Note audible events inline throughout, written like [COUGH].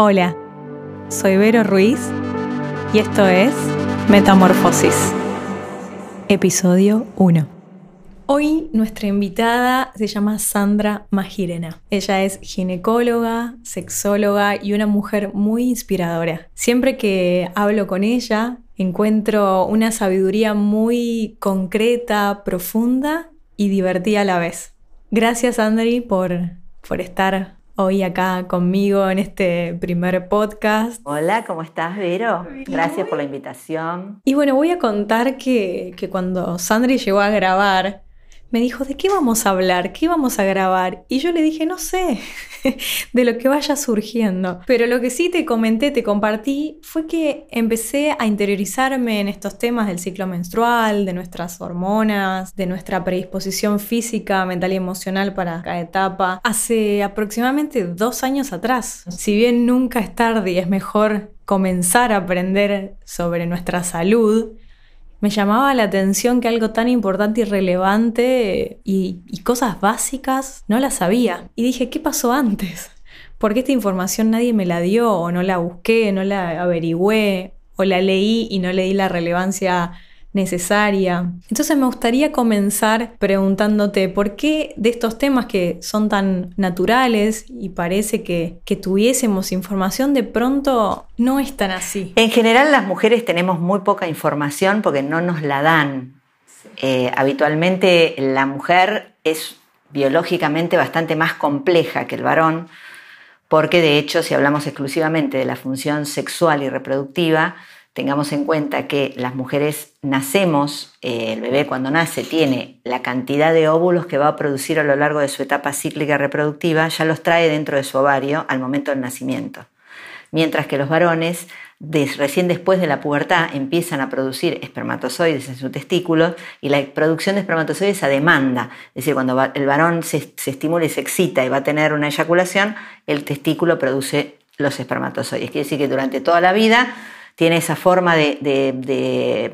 Hola, soy Vero Ruiz y esto es Metamorfosis, episodio 1. Hoy nuestra invitada se llama Sandra Magirena. Ella es ginecóloga, sexóloga y una mujer muy inspiradora. Siempre que hablo con ella, encuentro una sabiduría muy concreta, profunda y divertida a la vez. Gracias, Andri, por, por estar hoy acá conmigo en este primer podcast. Hola, ¿cómo estás, Vero? Gracias por la invitación. Y bueno, voy a contar que, que cuando Sandri llegó a grabar, me dijo, ¿de qué vamos a hablar? ¿Qué vamos a grabar? Y yo le dije, no sé, [LAUGHS] de lo que vaya surgiendo. Pero lo que sí te comenté, te compartí, fue que empecé a interiorizarme en estos temas del ciclo menstrual, de nuestras hormonas, de nuestra predisposición física, mental y emocional para cada etapa, hace aproximadamente dos años atrás. Si bien nunca es tarde y es mejor comenzar a aprender sobre nuestra salud, me llamaba la atención que algo tan importante y relevante y, cosas básicas no las sabía. Y dije, ¿qué pasó antes? [LAUGHS] ¿Por qué esta información nadie me la dio o no la busqué, no la averigüé o la leí y no le di la relevancia necesaria. Entonces me gustaría comenzar preguntándote por qué de estos temas que son tan naturales y parece que, tuviésemos información, de pronto no es tan así. En general las mujeres tenemos muy poca información porque no nos la dan. Eh, habitualmente la mujer es biológicamente bastante más compleja que el varón, porque de hecho si hablamos exclusivamente de la función sexual y reproductiva, tengamos en cuenta que las mujeres nacemos, eh, el bebé cuando nace tiene la cantidad de óvulos que va a producir a lo largo de su etapa cíclica reproductiva, ya los trae dentro de su ovario al momento del nacimiento. Mientras que los varones, recién después de la pubertad, empiezan a producir espermatozoides en su testículo y la producción de espermatozoides a demanda. Es decir, cuando el varón se, se estimula y se excita y va a tener una eyaculación, el testículo produce los espermatozoides. Quiere decir que durante toda la vida tiene esa forma de,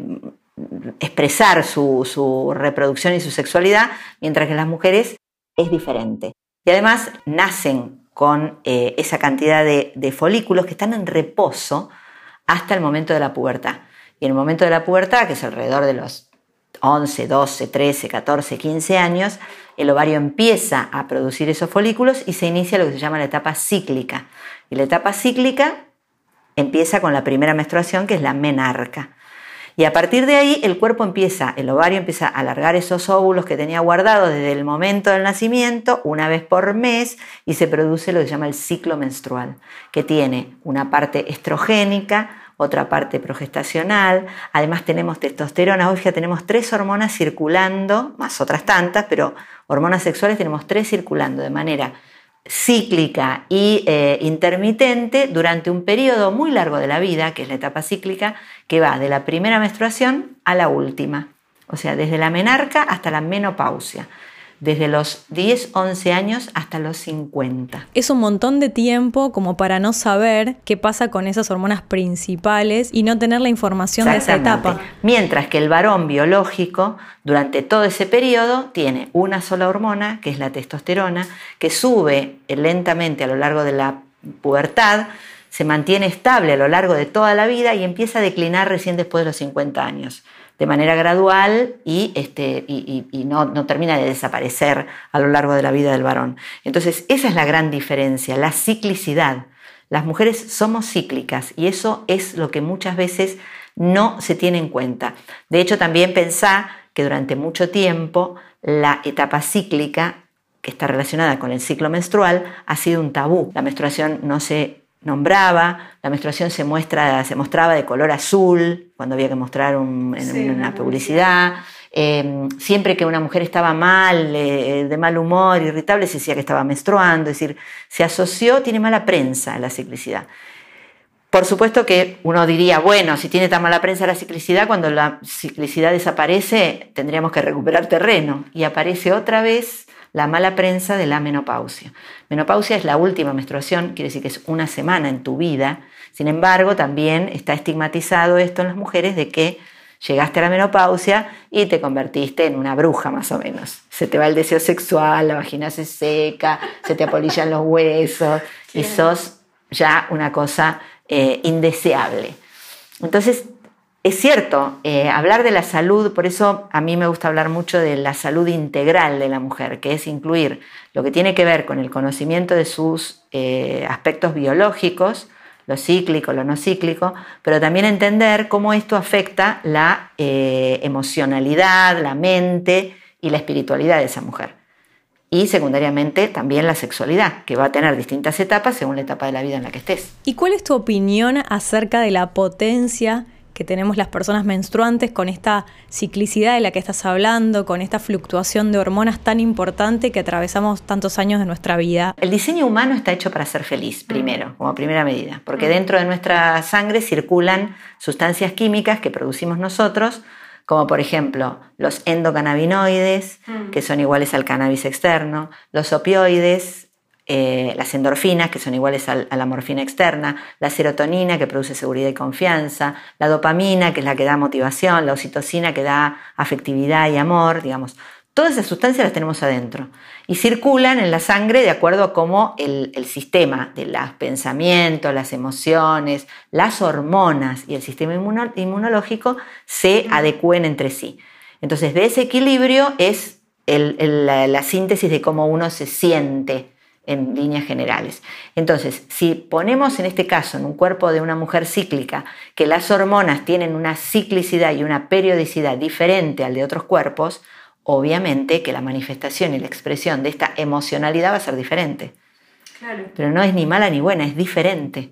expresar su, reproducción y su sexualidad, mientras que las mujeres es diferente. Y además nacen con eh, esa cantidad de, de, folículos que están en reposo hasta el momento de la pubertad. Y en el momento de la pubertad, que es alrededor de los 11, 12, 13, 14, 15 años, el ovario empieza a producir esos folículos y se inicia lo que se llama la etapa cíclica. Y la etapa cíclica empieza con la primera menstruación, que es la menarca. Y a partir de ahí el cuerpo empieza, el ovario empieza a alargar esos óvulos que tenía guardados desde el momento del nacimiento, una vez por mes, y se produce lo que se llama el ciclo menstrual, que tiene una parte estrogénica, otra parte progestacional, además tenemos testosterona, hoy ya tenemos tres hormonas circulando, más otras tantas, pero hormonas sexuales tenemos tres circulando de manera cíclica y eh, intermitente durante un periodo muy largo de la vida, que es la etapa cíclica, que va de la primera menstruación a la última, o sea, desde la menarca hasta la menopausia desde los 10, 11 años hasta los 50. Es un montón de tiempo como para no saber qué pasa con esas hormonas principales y no tener la información de esa etapa. Mientras que el varón biológico, durante todo ese periodo, tiene una sola hormona, que es la testosterona, que sube lentamente a lo largo de la pubertad, se mantiene estable a lo largo de toda la vida y empieza a declinar recién después de los 50 años de manera gradual y, este, y, no, no, termina de desaparecer a lo largo de la vida del varón. Entonces, esa es la gran diferencia, la ciclicidad. Las mujeres somos cíclicas y eso es lo que muchas veces no se tiene en cuenta. De hecho, también pensá que durante mucho tiempo la etapa cíclica que está relacionada con el ciclo menstrual ha sido un tabú. La menstruación no se nombraba, la menstruación se, muestra, se mostraba de color azul cuando había que mostrar en una publicidad. Em, siempre que una mujer estaba mal, eh, de mal humor, irritable, se decía que estaba menstruando, es decir, se asoció, tiene mala prensa la ciclicidad. Por supuesto que uno diría, bueno, si tiene tan mala prensa la ciclicidad, cuando la ciclicidad desaparece, tendríamos que recuperar terreno. Y aparece otra vez la mala prensa de la menopausia. Menopausia es la última menstruación, quiere decir que es una semana en tu vida. Sin embargo, también está estigmatizado esto en las mujeres de que llegaste a la menopausia y te convertiste en una bruja más o menos. Se te va el deseo sexual, la vagina se seca, se te apolillan los huesos y sos ya una cosa eh, indeseable. Entonces, es cierto, eh, hablar de la salud, por eso a mí me gusta hablar mucho de la salud integral de la mujer, que es incluir lo que tiene que ver con el conocimiento de sus eh, aspectos biológicos, lo cíclico, lo no cíclico, pero también entender cómo esto afecta la eh, emocionalidad, la mente y la espiritualidad de esa mujer. Y secundariamente también la sexualidad, que va a tener distintas etapas según la etapa de la vida en la que estés. ¿Y cuál es tu opinión acerca de la potencia que tenemos las personas menstruantes con esta ciclicidad de la que estás hablando, con esta fluctuación de hormonas tan importante que atravesamos tantos años de nuestra vida. El diseño humano está hecho para ser feliz, primero, como primera medida, porque dentro de nuestra sangre circulan sustancias químicas que producimos nosotros, como por ejemplo los endocannabinoides, que son iguales al cannabis externo, los opioides, eh, las endorfinas, que son iguales a, la morfina externa, la serotonina, que produce seguridad y confianza, la dopamina, que es la que da motivación, la oxitocina, que da afectividad y amor, digamos. Todas esas sustancias las tenemos adentro y circulan en la sangre de acuerdo a cómo el, sistema de los pensamientos, las emociones, las hormonas y el sistema inmunológico se adecúen entre sí. Entonces, de ese equilibrio es la síntesis de cómo uno se siente en líneas generales. Entonces, si ponemos en este caso en un cuerpo de una mujer cíclica que las hormonas tienen una ciclicidad y una periodicidad diferente al de otros cuerpos, obviamente que la manifestación y la expresión de esta emocionalidad va a ser diferente. Pero no es ni mala ni buena, es diferente.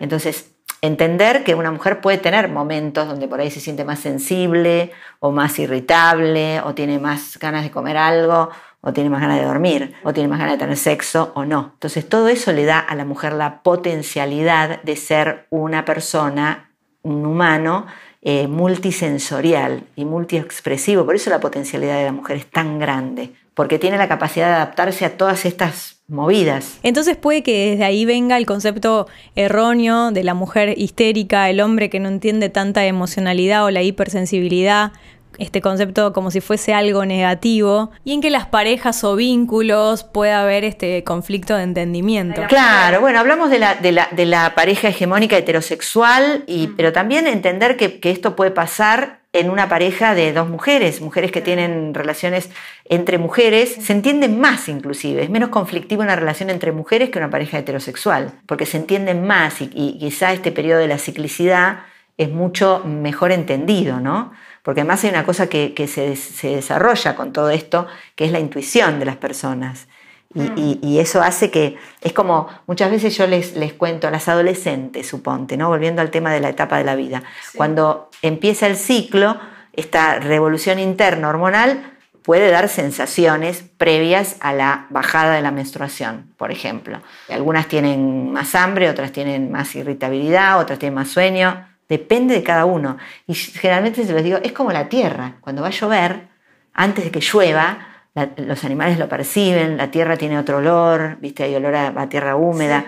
Entonces, entender que una mujer puede tener momentos donde por ahí se siente más sensible o más irritable o tiene más ganas de comer algo o tiene más ganas de dormir, o tiene más ganas de tener sexo o no. Entonces todo eso le da a la mujer la potencialidad de ser una persona, un humano eh, multisensorial y multiexpresivo. Por eso la potencialidad de la mujer es tan grande, porque tiene la capacidad de adaptarse a todas estas movidas. Entonces puede que desde ahí venga el concepto erróneo de la mujer histérica, el hombre que no entiende tanta emocionalidad o la hipersensibilidad este concepto como si fuese algo negativo y en que las parejas o vínculos pueda haber este conflicto de entendimiento. Claro, bueno, hablamos de la, de la, pareja hegemónica heterosexual, y, pero también entender que, que esto puede pasar en una pareja de dos mujeres, mujeres que tienen relaciones entre mujeres, se entienden más inclusive, es menos conflictivo una relación entre mujeres que una pareja heterosexual, porque se entienden más y, y quizá este periodo de la ciclicidad es mucho mejor entendido, ¿no? Porque además hay una cosa que, se, desarrolla con todo esto, que es la intuición de las personas. Y, mm. eso hace que, es como, muchas veces yo les, les cuento a las adolescentes, suponte, ¿no? volviendo al tema de la etapa de la vida, cuando empieza el ciclo, esta revolución interna hormonal puede dar sensaciones previas a la bajada de la menstruación, por ejemplo. Algunas tienen más hambre, otras tienen más irritabilidad, otras tienen más sueño, Depende de cada uno. Y generalmente se los digo, es como la tierra. Cuando va a llover, antes de que llueva, los animales lo perciben, la tierra tiene otro olor, ¿viste? hay olor a, tierra húmeda.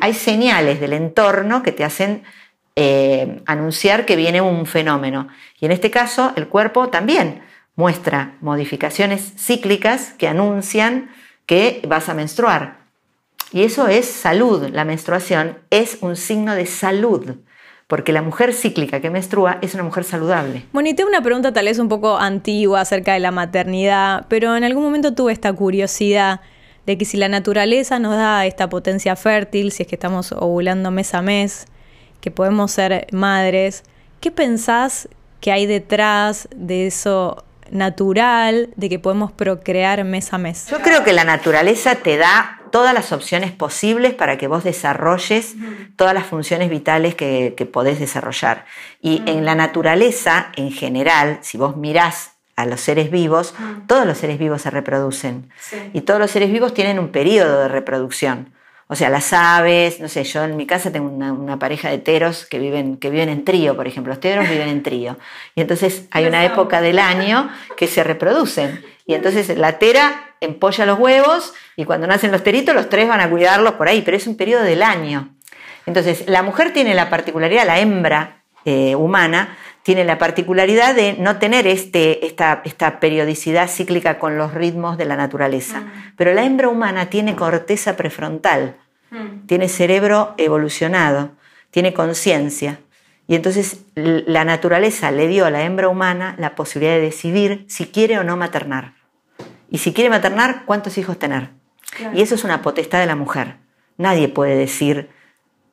hay señales del entorno que te hacen eh, anunciar que viene un fenómeno. Y en este caso, el cuerpo también muestra modificaciones cíclicas que anuncian que vas a menstruar. Y eso es salud. La menstruación es un signo de salud porque la mujer cíclica que menstrua es una mujer saludable. Bueno, y tengo una pregunta tal vez un poco antigua acerca de la maternidad, pero en algún momento tuve esta curiosidad de que si la naturaleza nos da esta potencia fértil, si es que estamos ovulando mes a mes, que podemos ser madres, ¿qué pensás que hay detrás de eso natural, de que podemos procrear mes a mes? Yo creo que la naturaleza te da todas las opciones posibles para que vos desarrolles todas las funciones vitales que, podés desarrollar. Y en la naturaleza, en general, si vos mirás a los seres vivos, todos los seres vivos se reproducen. Y todos los seres vivos tienen un periodo de reproducción. O sea, las aves, no sé, yo en mi casa tengo una, pareja de teros que viven, que viven en trío, por ejemplo. Los teros viven en trío. Y entonces hay una época del año que se reproducen. Y entonces la tera empolla los huevos y cuando nacen los teritos, los tres van a cuidarlos por ahí, pero es un periodo del año. Entonces, la mujer tiene la particularidad, la hembra eh, humana, tiene la particularidad de no tener este, esta, esta, periodicidad cíclica con los ritmos de la naturaleza. Mm. Pero la hembra humana tiene corteza prefrontal, Mm. Tiene cerebro evolucionado, tiene conciencia. Y entonces la naturaleza le dio a la hembra humana la posibilidad de decidir si quiere o no maternar. Y si quiere maternar, ¿cuántos hijos tener? Y eso es una potestad de la mujer. Nadie puede decir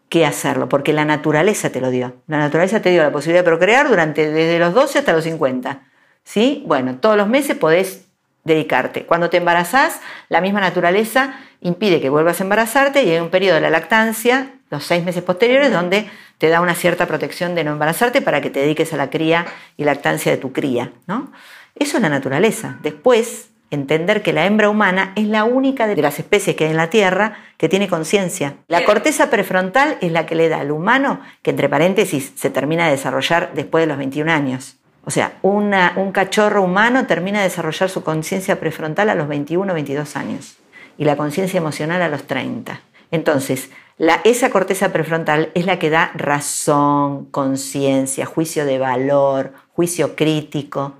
qué hacerlo, porque la naturaleza te lo dio. La naturaleza te dio la posibilidad de procrear durante desde los 12 hasta los 50. ¿Sí? Bueno, todos los meses podés dedicarte. Cuando te embarazás, la misma naturaleza impide que vuelvas a embarazarte y hay un periodo de la lactancia, los seis meses posteriores, donde te da una cierta protección de no embarazarte para que te dediques a la cría y lactancia de tu cría. ¿no? Eso es la naturaleza. Después, entender que la hembra humana es la única de las especies que hay en la Tierra que tiene conciencia. La corteza prefrontal es la que le da al humano, que entre paréntesis se termina de desarrollar después de los 21 años. O sea, un cachorro humano termina de desarrollar su conciencia prefrontal a los 21 o 22 años y la conciencia emocional a los 30. Entonces, esa corteza prefrontal es la que da razón, conciencia, juicio de valor, juicio crítico.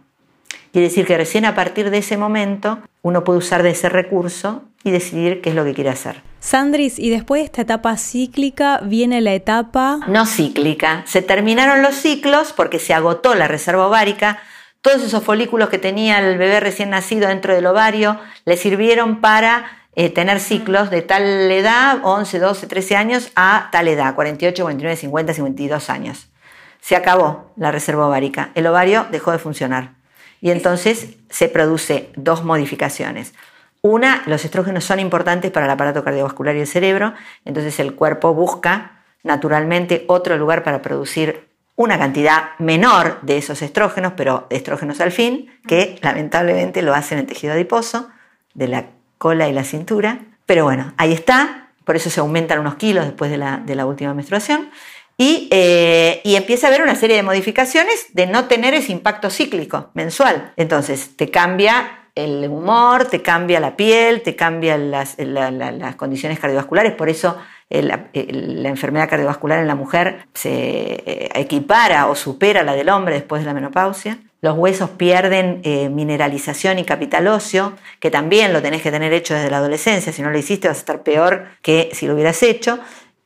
Quiere decir que recién a partir de ese momento uno puede usar de ese recurso y decidir qué es lo que quiere hacer. Sandris, y después de esta etapa cíclica viene la etapa... No cíclica. Se terminaron los ciclos porque se agotó la reserva ovárica. Todos esos folículos que tenía el bebé recién nacido dentro del ovario le sirvieron para eh, tener ciclos de tal edad, 11, 12, 13 años, a tal edad, 48, 49, 50, 52 años. Se acabó la reserva ovárica, el ovario dejó de funcionar. Y entonces se produce dos modificaciones. Una, los estrógenos son importantes para el aparato cardiovascular y el cerebro, entonces el cuerpo busca naturalmente otro lugar para producir una cantidad menor de esos estrógenos, pero estrógenos al fin, que lamentablemente lo hacen en el tejido adiposo de la cola y la cintura. Pero bueno, ahí está, por eso se aumentan unos kilos después de la, última menstruación. Y, eh, y, empieza a haber una serie de modificaciones de no tener ese impacto cíclico mensual. Entonces, te cambia el humor, te cambia la piel, te cambian las, condiciones cardiovasculares, por eso la, la, enfermedad cardiovascular en la mujer se eh, equipara o supera la del hombre después de la menopausia los huesos pierden eh, mineralización y capital óseo, que también lo tenés que tener hecho desde la adolescencia, si no lo hiciste vas a estar peor que si lo hubieras hecho.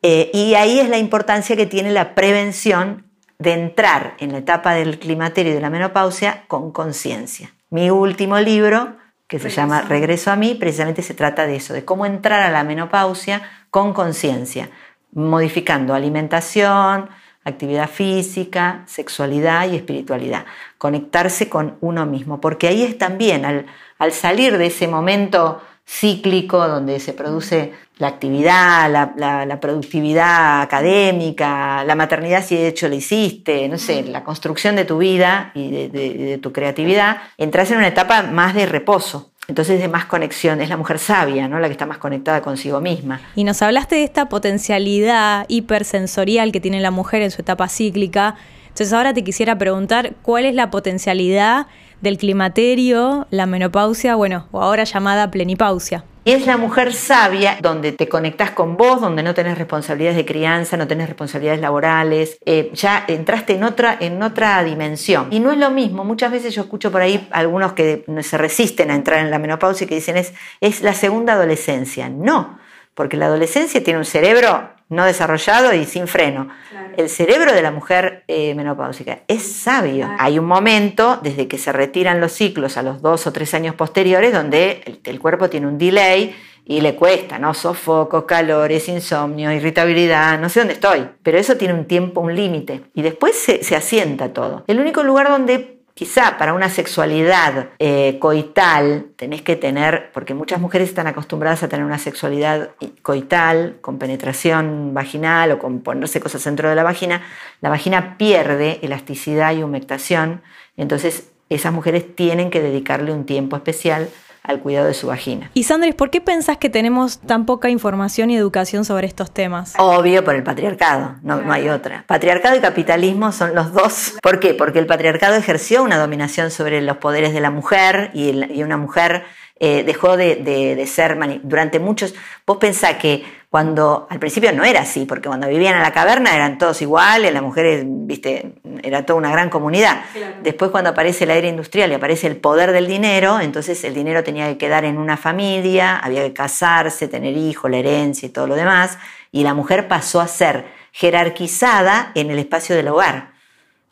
Eh, y ahí es la importancia que tiene la prevención de entrar en la etapa del climaterio y de la menopausia con conciencia. Mi último libro, que se llama Regreso a mí, precisamente se trata de eso, de cómo entrar a la menopausia con conciencia, modificando alimentación, actividad física, sexualidad y espiritualidad. Conectarse con uno mismo, porque ahí es también, al, salir de ese momento cíclico donde se produce la actividad, la, productividad académica, la maternidad si de hecho la hiciste, no sé, la construcción de tu vida y de, de tu creatividad, entras en una etapa más de reposo. Entonces de más conexión, es la mujer sabia, ¿no? La que está más conectada consigo misma. Y nos hablaste de esta potencialidad hipersensorial que tiene la mujer en su etapa cíclica. Entonces ahora te quisiera preguntar cuál es la potencialidad del climaterio, la menopausia, bueno, o ahora llamada plenipausia. Es la mujer sabia donde te conectas con vos, donde no tenés responsabilidades de crianza, no tenés responsabilidades laborales, eh, ya entraste en otra, en otra dimensión. Y no es lo mismo, muchas veces yo escucho por ahí algunos que se resisten a entrar en la menopausia y que dicen es, es la segunda adolescencia. No, porque la adolescencia tiene un cerebro no desarrollado y sin freno. El cerebro de la mujer eh, menopáusica es sabio. Hay un momento, desde que se retiran los ciclos a los dos o tres años posteriores, donde el, cuerpo tiene un delay y le cuesta, ¿no? Sofocos, calores, insomnio, irritabilidad, no sé dónde estoy. Pero eso tiene un tiempo, un límite. Y después se, se asienta todo. El único lugar donde Quizá para una sexualidad eh, coital tenés que tener, porque muchas mujeres están acostumbradas a tener una sexualidad coital con penetración vaginal o con ponerse cosas dentro de la vagina, la vagina pierde elasticidad y humectación, entonces esas mujeres tienen que dedicarle un tiempo especial al cuidado de su vagina. Y Sandris, ¿por qué pensás que tenemos tan poca información y educación sobre estos temas? Obvio, por el patriarcado, no, no hay otra. Patriarcado y capitalismo son los dos. ¿Por qué? Porque el patriarcado ejerció una dominación sobre los poderes de la mujer y, una mujer eh, dejó de, ser, durante muchos, vos pensás que cuando al principio no era así, porque cuando vivían en la caverna eran todos iguales, las mujeres, viste, era toda una gran comunidad. Después cuando aparece el aire industrial y aparece el poder del dinero, entonces el dinero tenía que quedar en una familia, había que casarse, tener hijos, la herencia y todo lo demás, y la mujer pasó a ser jerarquizada en el espacio del hogar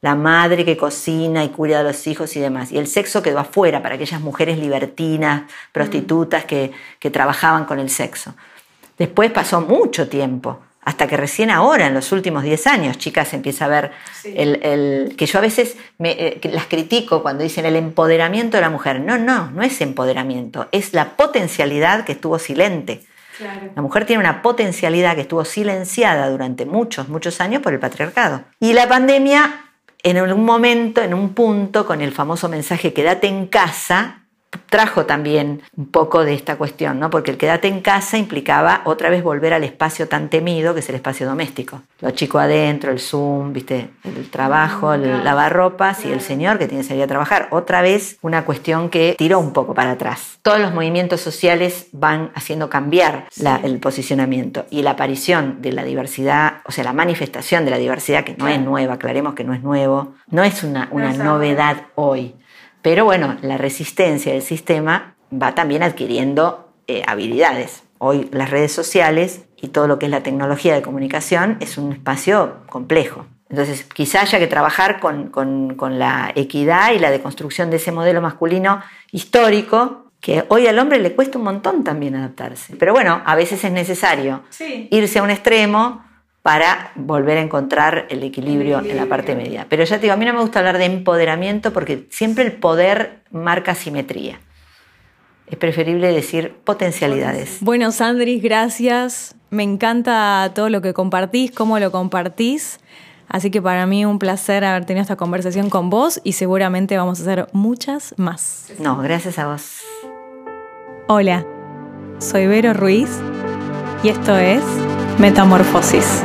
la madre que cocina y cuida de los hijos y demás. Y el sexo quedó afuera para aquellas mujeres libertinas, prostitutas que, trabajaban con el sexo. Después pasó mucho tiempo, hasta que recién ahora, en los últimos 10 años, chicas, empieza a ver el, que yo a veces eh, las critico cuando dicen el empoderamiento de la mujer. No, no, no es empoderamiento, es la potencialidad que estuvo silente. La mujer tiene una potencialidad que estuvo silenciada durante muchos, muchos años por el patriarcado. Y la pandemia en algún momento, en un punto, con el famoso mensaje quédate en casa, trajo también un poco de esta cuestión, ¿no? Porque el quédate en casa implicaba otra vez volver al espacio tan temido que es el espacio doméstico. Los chicos adentro, el Zoom, ¿viste? El trabajo, el lavarropas y el señor que tiene que salir a trabajar. Otra vez una cuestión que tiró un poco para atrás. Todos los movimientos sociales van haciendo cambiar el posicionamiento y la aparición de la diversidad, o sea, la manifestación de la diversidad, que no es nueva, aclaremos que no es nuevo, no es una, una novedad hoy pero bueno, la resistencia del sistema va también adquiriendo eh, habilidades. Hoy las redes sociales y todo lo que es la tecnología de comunicación es un espacio complejo. Entonces, quizá haya que trabajar con, la equidad y la deconstrucción de ese modelo masculino histórico que hoy al hombre le cuesta un montón también adaptarse. Pero bueno, a veces es necesario irse a un extremo para volver a encontrar el equilibrio, en la parte media. Pero ya te digo, a mí no me gusta hablar de empoderamiento porque siempre el poder marca simetría. Es preferible decir potencialidades. Bueno, Sandris, gracias. Me encanta todo lo que compartís, cómo lo compartís. Así que para mí un placer haber tenido esta conversación con vos y seguramente vamos a hacer muchas más. No, gracias a vos. Hola, soy Vero Ruiz y esto es Metamorfosis.